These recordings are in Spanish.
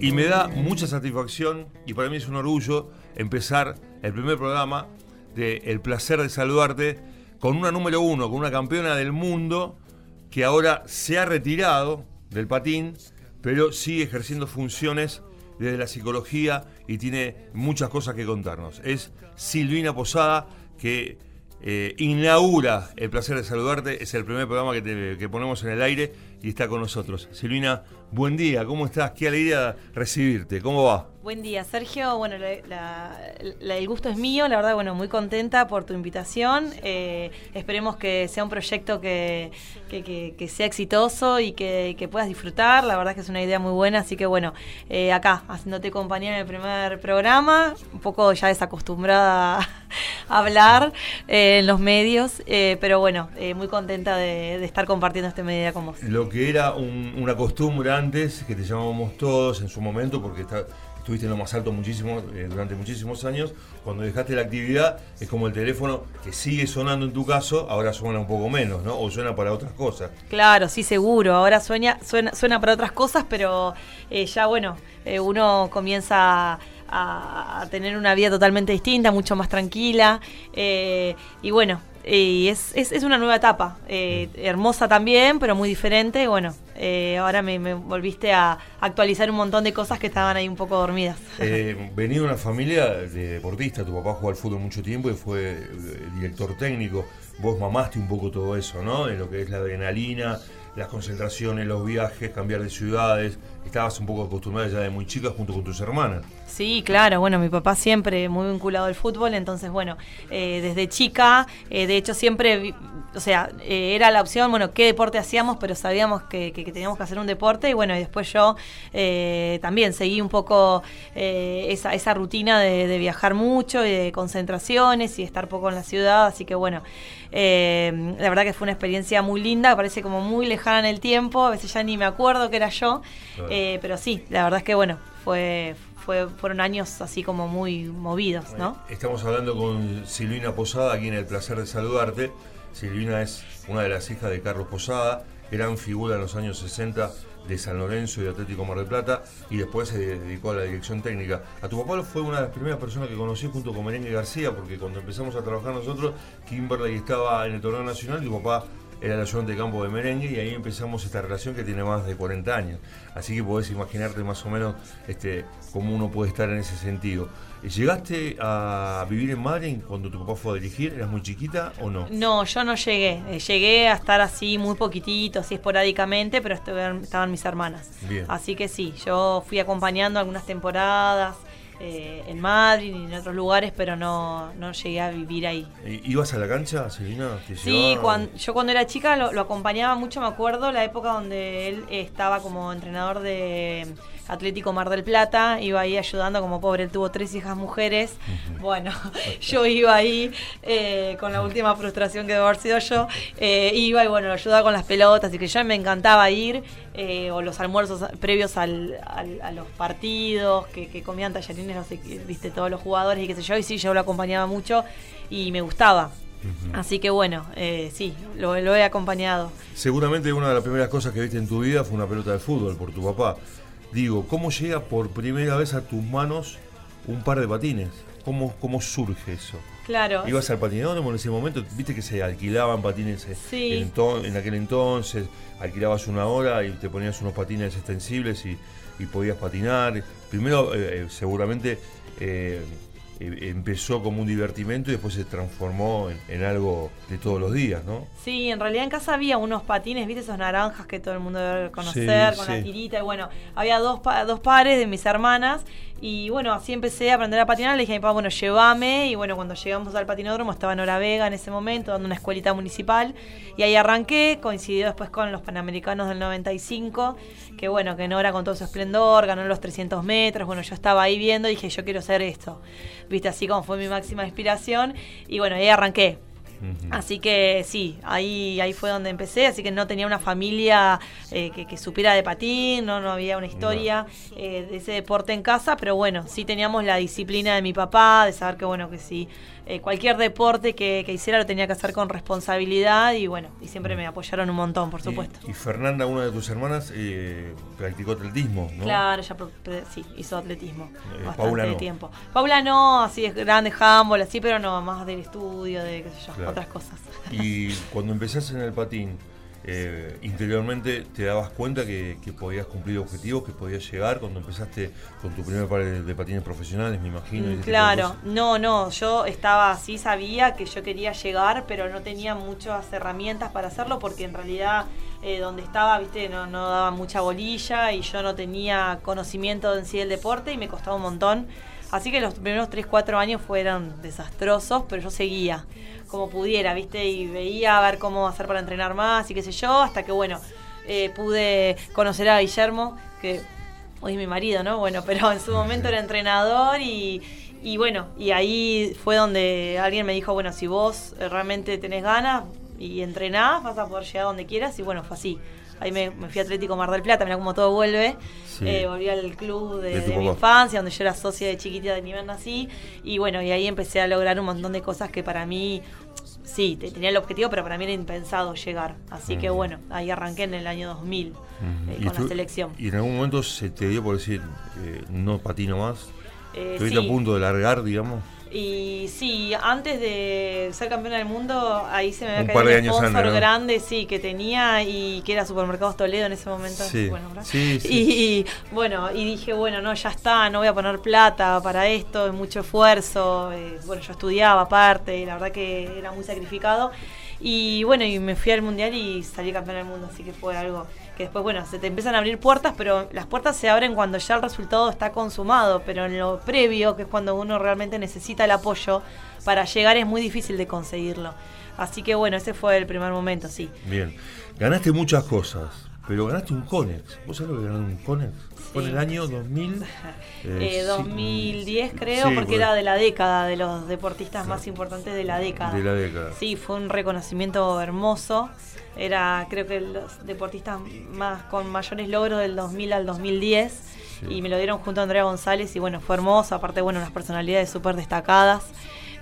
Y me da mucha satisfacción y para mí es un orgullo empezar el primer programa de El placer de saludarte con una número uno, con una campeona del mundo que ahora se ha retirado del patín, pero sigue ejerciendo funciones desde la psicología y tiene muchas cosas que contarnos. Es Silvina Posada que eh, inaugura El placer de saludarte, es el primer programa que, que ponemos en el aire y está con nosotros. Silvina, buen día, ¿cómo estás? Qué alegría recibirte, ¿cómo va? Buen día, Sergio. Bueno, el gusto es mío, la verdad, bueno, muy contenta por tu invitación. Eh, esperemos que sea un proyecto que, sea exitoso y que, puedas disfrutar. La verdad es que es una idea muy buena, así que bueno, eh, acá, haciéndote compañía en el primer programa, un poco ya desacostumbrada a hablar eh, en los medios, pero bueno, muy contenta de, estar compartiendo esta medida con vos. Lo que era una costumbre antes, que te llamábamos todos en su momento, porque estuviste en lo más alto muchísimo, eh, durante muchísimos años. Cuando dejaste la actividad, es como el teléfono que sigue sonando en tu caso, ahora suena un poco menos, ¿no? O suena para otras cosas. Claro, sí, seguro. Ahora suena, suena, suena para otras cosas, pero eh, ya, bueno, eh, uno comienza a, tener una vida totalmente distinta, mucho más tranquila. y bueno, y es, es, una nueva etapa, eh, hermosa también, pero muy diferente. Bueno, eh, ahora me, volviste a actualizar un montón de cosas que estaban ahí un poco dormidas. Eh, venía de una familia de deportistas, tu papá jugó al fútbol mucho tiempo y fue eh, director técnico. Vos mamaste un poco todo eso, ¿no? En lo que es la adrenalina, las concentraciones, los viajes, cambiar de ciudades. Estabas un poco acostumbrada ya de muy chica junto con tus hermanas. Sí, claro, bueno, mi papá siempre muy vinculado al fútbol, entonces, bueno, eh, desde chica, eh, de hecho siempre, o sea, eh, era la opción, bueno, qué deporte hacíamos, pero sabíamos que, teníamos que hacer un deporte y bueno, y después yo también seguí un poco esa, rutina de, de, viajar mucho y de concentraciones y estar poco en la ciudad, así que bueno, la verdad que fue una experiencia muy linda, parece como muy lejana en el tiempo, a veces ya ni me acuerdo que era yo, pero sí, la verdad es que bueno, fue fueron años así como muy movidos, ¿no? Estamos hablando con Silvina Posada, aquí en El Placer de Saludarte. Silvina es una de las hijas de Carlos Posada, gran figura en los años 60 de San Lorenzo y de Atlético Mar del Plata y después se dedicó a la dirección técnica. A tu papá fue una de las primeras personas que conocí junto con Merengue García, porque cuando empezamos a trabajar nosotros, Kimberley estaba en el torneo nacional y tu papá era el ayudante de campo de merengue y ahí empezamos esta relación que tiene más de 40 años. Así que podés imaginarte más o menos este, cómo uno puede estar en ese sentido. ¿Llegaste a vivir en Madrid cuando tu papá fue a dirigir? ¿Eras muy chiquita o no? No, yo no llegué. Eh, llegué a estar así muy poquitito, así esporádicamente, pero estaban mis hermanas. Así que sí, yo fui acompañando algunas temporadas. Eh, en Madrid y en otros lugares, pero no, no llegué a vivir ahí. ¿Ibas a la cancha, Selina? Sí, cuando, yo cuando era chica lo, lo, acompañaba mucho, me acuerdo, la época donde él estaba como entrenador de Atlético Mar del Plata, iba ahí ayudando, como pobre, él tuvo tres hijas mujeres. Bueno, yo iba ahí eh, con la última frustración que debo haber sido yo, eh, iba y bueno, lo ayudaba con las pelotas, y que ya me encantaba ir, eh, o los almuerzos previos al, a los partidos, que, comían tallarines, no sé, viste, todos los jugadores y qué sé yo, y sí, yo lo acompañaba mucho y me gustaba. Así que bueno, sí, lo, lo, he acompañado. Seguramente una de las primeras cosas que viste en tu vida fue una pelota de fútbol por tu papá. Digo, ¿cómo llega por primera vez a tus manos un par de patines? ¿Cómo, cómo surge eso? Claro. ¿Ibas al patinódromo en ese momento? ¿Viste que se alquilaban patines en, en, aquel entonces? Alquilabas una hora y te ponías unos patines extensibles y, podías patinar. Primero, eh, eh, seguramente eh, eh, empezó como un divertimento y después se transformó en, algo de todos los días, ¿no? Sí, en realidad en casa había unos patines, ¿viste? Esos naranjas que todo el mundo debe conocer, con la tirita. Y bueno, había dos, dos pares de mis hermanas y bueno, así empecé a aprender a patinar. Le dije a mi papá, bueno, llévame. Y bueno, cuando llegamos al patinódromo estaba en Hora Vega en ese momento, dando una escuelita municipal. Y ahí arranqué, coincidió después con los Panamericanos del 95, que bueno, que Nora con todo su esplendor, ganó los 300 metros. Bueno, yo estaba ahí viendo y dije, yo quiero hacer esto. Viste, así como fue mi máxima inspiración. Y bueno, ahí arranqué. Así que sí, ahí, ahí fue donde empecé, así que no tenía una familia eh, que, supiera de patín, no, no había una historia eh, de ese deporte en casa, pero bueno, sí teníamos la disciplina de mi papá, de saber que bueno, que si eh, cualquier deporte que, hiciera lo tenía que hacer con responsabilidad y bueno, y siempre me apoyaron un montón, por supuesto. Y, Fernanda, una de tus hermanas, eh, practicó atletismo, ¿no? Claro, ella sí, hizo atletismo bastante Paula no. tiempo. Paula no, así es grande, handball, así, pero no, más del estudio, de qué sé yo, otras cosas. Y cuando empezaste en el patín, eh, interiormente te dabas cuenta que, podías cumplir objetivos, que podías llegar cuando empezaste con tu primer par de, patines profesionales, me imagino. claro, no, no, yo estaba así, sabía que yo quería llegar, pero no tenía muchas herramientas para hacerlo porque en realidad eh, donde estaba, viste, no, no daba mucha bolilla y yo no tenía conocimiento en sí del deporte y me costaba un montón. Así que los primeros 3, 4 años fueron desastrosos, pero yo seguía como pudiera, ¿viste? Y veía a ver cómo hacer para entrenar más y qué sé yo, hasta que, bueno, eh, pude conocer a Guillermo, que hoy es mi marido, ¿no? Bueno, pero en su momento era entrenador y, y bueno, y ahí fue donde alguien me dijo, bueno, si vos realmente tenés ganas y entrenás, vas a poder llegar donde quieras y bueno, fue así. Ahí me, fui a Atlético Mar del Plata, mira cómo todo vuelve. Eh, volví al club de, mi infancia, donde yo era socia de chiquitita de nivel nací. Y bueno, y ahí empecé a lograr un montón de cosas que para mí, sí, tenía el objetivo, pero para mí era impensado llegar. Así que bueno, ahí arranqué en el año 2000 eh, con la selección. ¿Y en algún momento se te dio por decir, eh, no patino más? ¿Estuviste a punto de largar, digamos? Y sí, antes de ser campeona del mundo, ahí se me había caído un sponsor grande, sí, que tenía y que era Supermercados Toledo en ese momento. Sí. Bueno, sí, Y, bueno, y dije, bueno, no, ya está, no voy a poner plata para esto, es mucho esfuerzo. Eh, bueno, yo estudiaba aparte, y la verdad que era muy sacrificado. Y bueno, y me fui al mundial y salí campeona del mundo, así que fue algo que después, bueno, se te empiezan a abrir puertas, pero las puertas se abren cuando ya el resultado está consumado, pero en lo previo, que es cuando uno realmente necesita el apoyo, para llegar es muy difícil de conseguirlo. Así que bueno, ese fue el primer momento, sí. Bien, ganaste muchas cosas, pero ganaste un Conex. ¿Vos sabés lo que ganaste un Conex? Fue en el año 2000. Eh, 2010 creo, porque era de la década, de los deportistas más importantes de la década. De la década. Sí, fue un reconocimiento hermoso. Era creo que los deportistas más con mayores logros del 2000 al 2010 y me lo dieron junto a Andrea González y bueno, fue hermoso, aparte bueno, unas personalidades súper destacadas.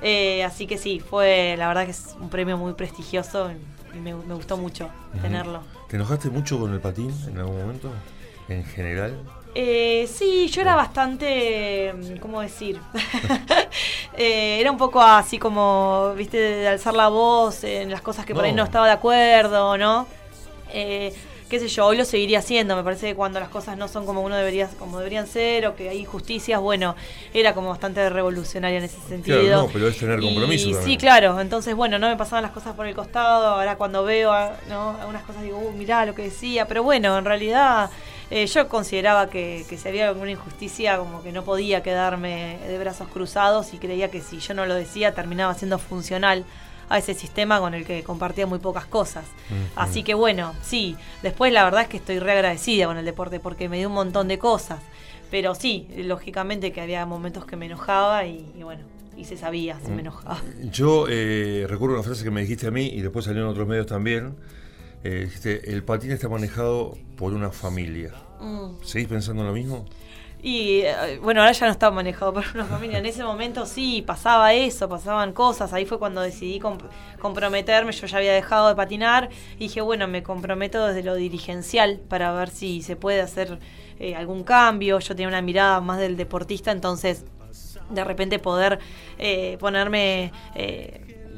Eh, así que sí, fue la verdad que es un premio muy prestigioso me, gustó mucho tenerlo. ¿Te enojaste mucho con el patín en algún momento? ¿En general? Eh, sí, yo era bastante, ¿cómo decir? Eh, era un poco así como, viste, de alzar la voz en las cosas que por ahí no estaba de acuerdo, ¿no? Eh, qué sé yo, hoy lo seguiría haciendo, me parece que cuando las cosas no son como uno debería, como deberían ser, o que hay injusticias, bueno, era como bastante revolucionaria en ese sentido. Claro, no, pero es tener compromiso. Y, sí, claro, entonces bueno, no me pasaban las cosas por el costado, ahora cuando veo ¿no? algunas cosas digo, uh, mirá lo que decía, pero bueno, en realidad eh, yo consideraba que, si había alguna injusticia, como que no podía quedarme de brazos cruzados y creía que si yo no lo decía, terminaba siendo funcional a ese sistema con el que compartía muy pocas cosas. Así que bueno, sí, después la verdad es que estoy reagradecida con el deporte porque me dio un montón de cosas. Pero sí, lógicamente que había momentos que me enojaba y, bueno, y se sabía si me enojaba. Yo eh, recuerdo una frase que me dijiste a mí y después salió en otros medios también, eh, el patín está manejado por una familia. Mm. ¿Seguís pensando lo mismo? Y eh, bueno, ahora ya no está manejado por una familia. En ese momento sí, pasaba eso, pasaban cosas. Ahí fue cuando decidí comprometerme. Yo ya había dejado de patinar. Y dije, bueno, me comprometo desde lo dirigencial para ver si se puede hacer eh, algún cambio. Yo tenía una mirada más del deportista, entonces de repente poder ponerme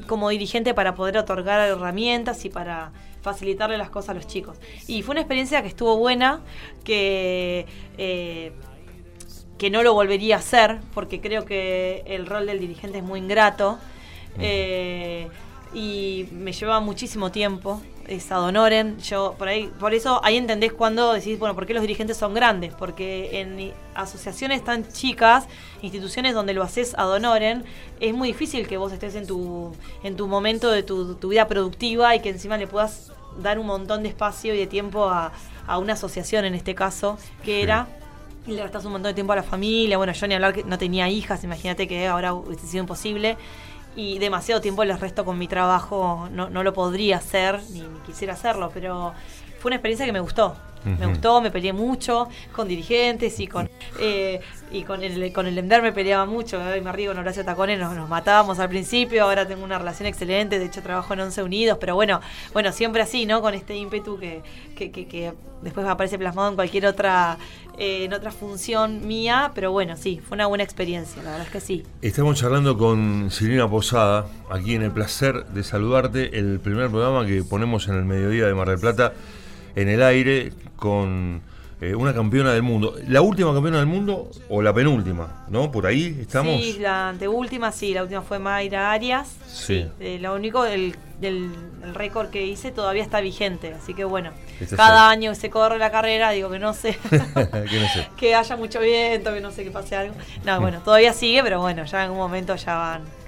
como dirigente para poder otorgar herramientas y para facilitarle las cosas a los chicos. Y fue una experiencia que estuvo buena, que, eh, que no lo volvería a hacer, porque creo que el rol del dirigente es muy ingrato. Eh, y me llevaba muchísimo tiempo es ad Yo por ahí, por eso ahí entendés cuando decís, bueno, ¿por qué los dirigentes son grandes? Porque en asociaciones tan chicas, instituciones donde lo haces ad honorem, es muy difícil que vos estés en tu, en tu momento de tu, vida productiva y que encima le puedas dar un montón de espacio y de tiempo a, una asociación en este caso, que era y le restas un montón de tiempo a la familia. Bueno, yo ni hablar que no tenía hijas, imagínate que ahora hubiese sido imposible y demasiado tiempo les resto con mi trabajo, no, no lo podría hacer, ni, quisiera hacerlo, pero fue una experiencia que me gustó. Me gustó, me peleé mucho con dirigentes y con eh, y con el con el Ender me peleaba mucho. Hoy me río con Horacio Tacones, nos, nos matábamos al principio, ahora tengo una relación excelente, de hecho trabajo en Once Unidos, pero bueno, bueno, siempre así, ¿no? Con este ímpetu que, que, que, que después aparece plasmado en cualquier otra eh, en otra función mía, pero bueno, sí, fue una buena experiencia, la verdad es que sí. Estamos charlando con Silvina Posada, aquí en el placer de saludarte, el primer programa que ponemos en el mediodía de Mar del Plata en el aire con eh, una campeona del mundo. ¿La última campeona del mundo o la penúltima? ¿No? Por ahí estamos. Sí, la anteúltima, sí, la última fue Mayra Arias. Sí. Eh, lo único, el, el, el récord que hice todavía está vigente, así que bueno, cada año se corre la carrera, digo que no sé, que, no sé. que haya mucho viento, que no sé que pase algo. No, bueno, todavía sigue, pero bueno, ya en un momento ya van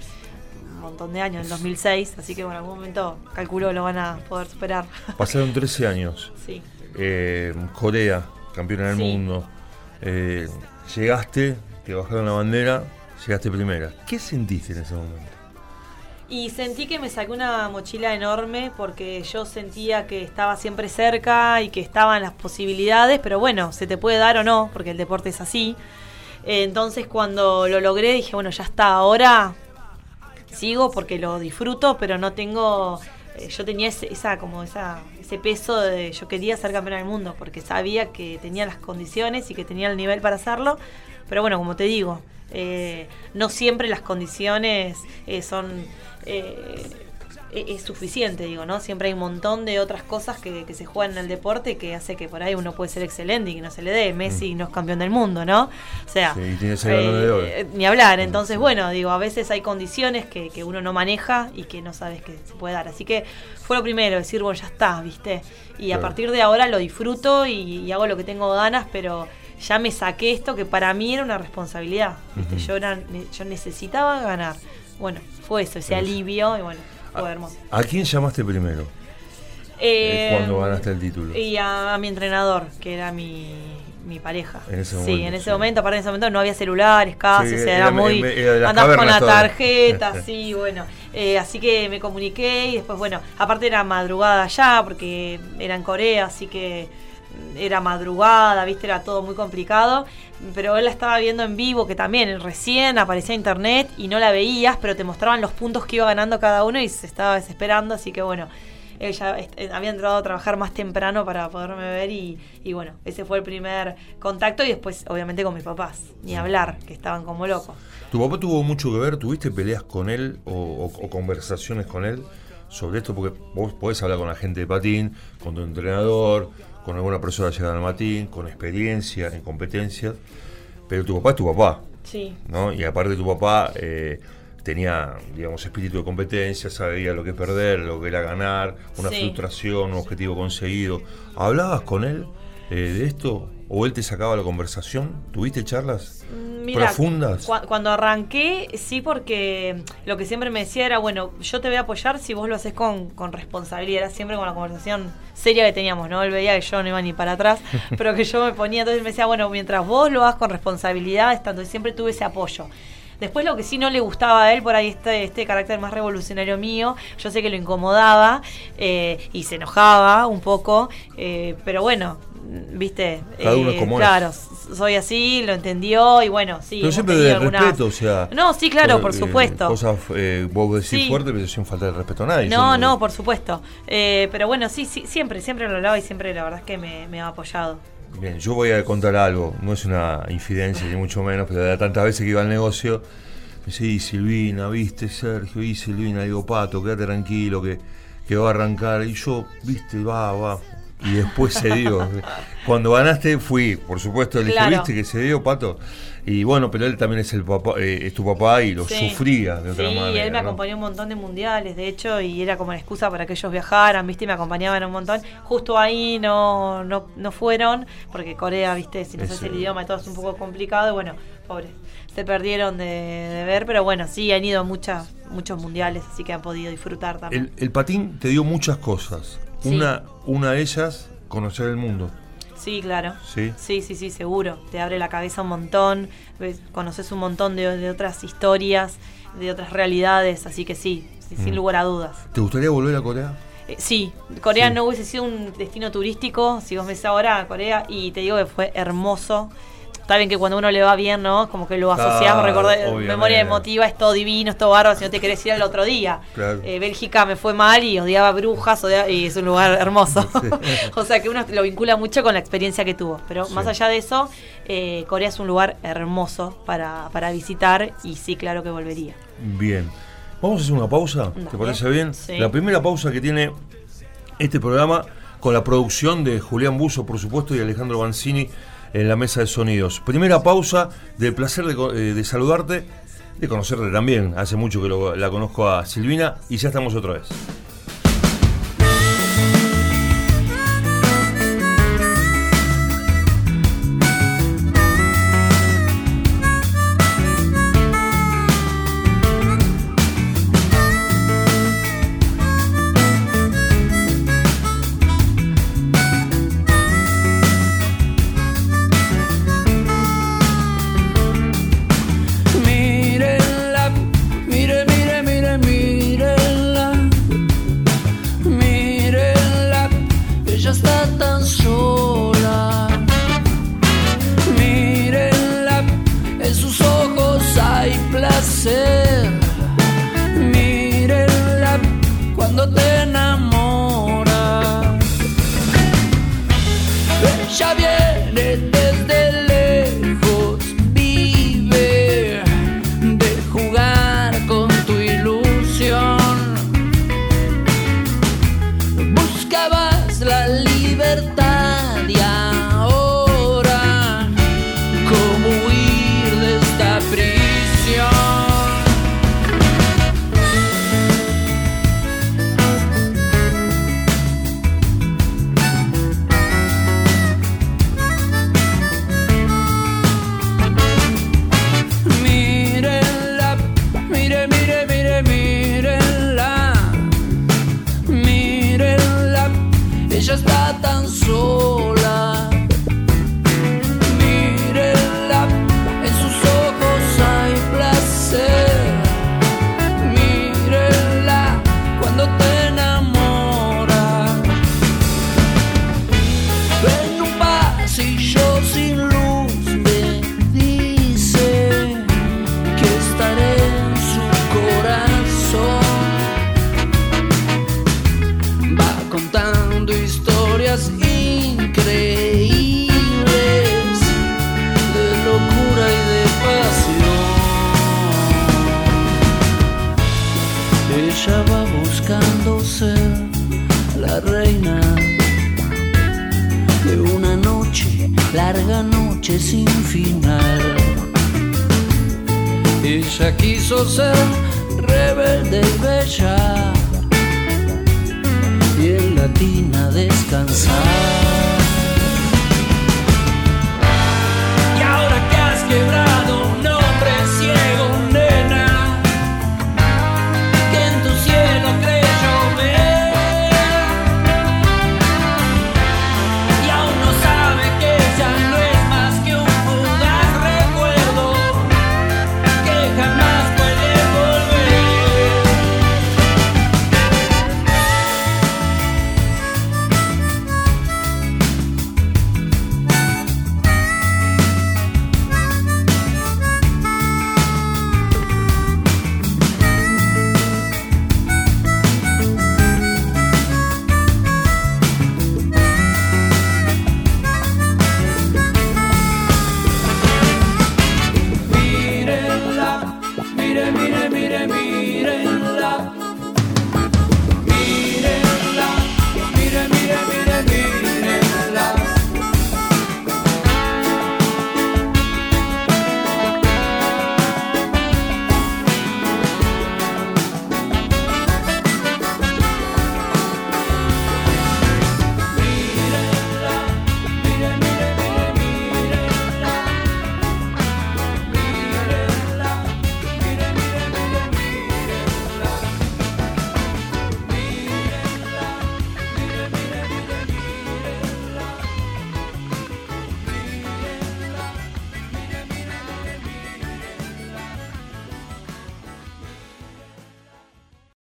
montón de años, en 2006, así que bueno, en algún momento calculo lo van a poder superar. Pasaron 13 años. Sí. Eh, Corea, campeona del Sí. mundo. Eh, llegaste, te bajaron la bandera, llegaste primera. ¿Qué sentiste en ese momento? Y sentí que me saqué una mochila enorme porque yo sentía que estaba siempre cerca y que estaban las posibilidades, pero bueno, se te puede dar o no, porque el deporte es así. Eh, Entonces cuando lo logré dije, bueno, ya está, ahora sigo porque lo disfruto, pero no tengo, eh, yo tenía ese, esa como esa ese peso de yo quería ser campeona del mundo porque sabía que tenía las condiciones y que tenía el nivel para hacerlo, pero bueno, como te digo, eh, no siempre las condiciones eh, son eh, es suficiente, digo, ¿no? Siempre hay un montón de otras cosas que, que se juegan en el deporte que hace que por ahí uno puede ser excelente y que no se le dé. Messi no es campeón del mundo, ¿no? O sea, Sí, tiene oro. eh, ni hablar. Entonces, bueno, digo, a veces hay condiciones que, que uno no maneja y que no sabes que se puede dar. Así que fue lo primero, decir, bueno, ya está, ¿viste? Y a partir de ahora lo disfruto y, y hago lo que tengo ganas, pero ya me saqué esto que para mí era una responsabilidad. ¿viste? Yo, era- yo necesitaba ganar. Bueno, fue eso, ese alivio y bueno, fue ¿A- hermoso. ¿A quién llamaste primero? Eh, cuando ganaste el título. Y a, a mi entrenador, que era mi, mi pareja. En ese Sí, momento, en ese sí. momento, aparte en ese momento no había celulares casi, Sí, o sea, era- era muy... era andabas con la tarjeta, sí, bueno. Eh, así que me comuniqué y después, bueno, aparte era madrugada allá, porque era en Corea, así que era madrugada, viste, era todo muy complicado, pero él la estaba viendo en vivo, que también recién aparecía internet y no la veías, pero te mostraban los puntos que iba ganando cada uno y se estaba desesperando, así que bueno, él ya est- eh, había entrado a trabajar más temprano para poderme ver y, y bueno, ese fue el primer contacto y después obviamente con mis papás, ni hablar, que estaban como locos. ¿Tu papá tuvo mucho que ver? ¿Tuviste peleas con él o, o- o conversaciones con él sobre esto? Porque vos podés hablar con la gente de patín, con tu entrenador, con alguna persona llegada al patín, con experiencia en competencias, pero tu papá es tu papá, Sí. ¿no? Y aparte tu papá eh, tenía, digamos, espíritu de competencia, sabía lo que es perder, lo que era ganar, una Sí. frustración, un objetivo conseguido. ¿Hablabas con él eh, de esto? ¿O él te sacaba la conversación? ¿Tuviste charlas Mm, Mira, profundas? cua- cuando arranqué, sí, porque lo que siempre me decía era, bueno, yo te voy a apoyar si vos lo haces con, con responsabilidad. Era siempre con la conversación seria que teníamos, ¿no? Él veía que yo no iba ni para atrás, pero que yo me ponía, entonces me decía, bueno, mientras vos lo hagas con responsabilidad, estando, y siempre tuve ese apoyo. Después lo que sí no le gustaba a él, por ahí este, este carácter más revolucionario mío, yo sé que lo incomodaba eh, y se enojaba un poco, eh, pero bueno, viste, Cada uno es eh, como claro, soy así, lo entendió y bueno, sí. Pero siempre de algunas- respeto, o sea. No, sí, claro, por eh, supuesto. Cosas, eh, vos decís Sí. fuerte, pero sin falta de respeto a nadie. No, no, por supuesto. Eh, pero bueno, sí, sí, siempre, siempre lo hablaba y siempre la verdad es que me, me ha apoyado. Bien, yo voy a contar algo, no es una infidencia ni mucho menos, pero de tantas veces que iba al negocio, me dice, y Silvina, viste, Sergio, y Silvina, digo, Pato, quédate tranquilo, que, que va a arrancar. Y yo, viste, va, va. Y después se dio. Cuando ganaste fui, por supuesto, le dije, Claro. viste que se dio, Pato. Y bueno, pero él también es el papá, eh, es tu papá y lo Sí. sufría de otra sí, manera. él me ¿no? acompañó un montón de mundiales, de hecho, y era como la excusa para que ellos viajaran, ¿viste? Y me acompañaban un montón. Justo ahí no, no, no fueron, porque Corea, ¿viste? Si no sabes Ese- el idioma y todo es un poco complicado, y bueno, pobre, se perdieron de, de ver, pero bueno, sí, han ido a muchas, muchos mundiales, así que han podido disfrutar también. El, el patín te dio muchas cosas. Sí. Una, una de ellas, conocer el mundo. Sí, claro. Sí. Sí, sí, sí, seguro. Te abre la cabeza un montón, conoces un montón de, de otras historias, de otras realidades, así que sí, sí, sin Mm. lugar a dudas. ¿Te gustaría volver a Corea? Eh, sí, Corea no hubiese sido un destino turístico, si vos ves ahora Corea, y te digo que fue hermoso. Está bien que cuando uno le va bien, ¿no? Como que lo asociás, claro, memoria emotiva, es todo divino, es todo bárbaro, si no te querés ir al otro día. Eh, Bélgica me fue mal y odiaba brujas y es un lugar hermoso. o sea que uno lo vincula mucho con la experiencia que tuvo. Pero más allá de eso, eh, Corea es un lugar hermoso para, para visitar y sí, claro que volvería. Bien. Vamos a hacer una pausa, ¿te parece bien? La primera pausa que tiene este programa con la producción de Julián Buzo, por supuesto, y Alejandro Banzini en la mesa de sonidos. Primera pausa del placer de, eh, saludarte, de conocerte también. Hace mucho que la conozco a Silvina y ya estamos otra vez. Y en la tina descansar.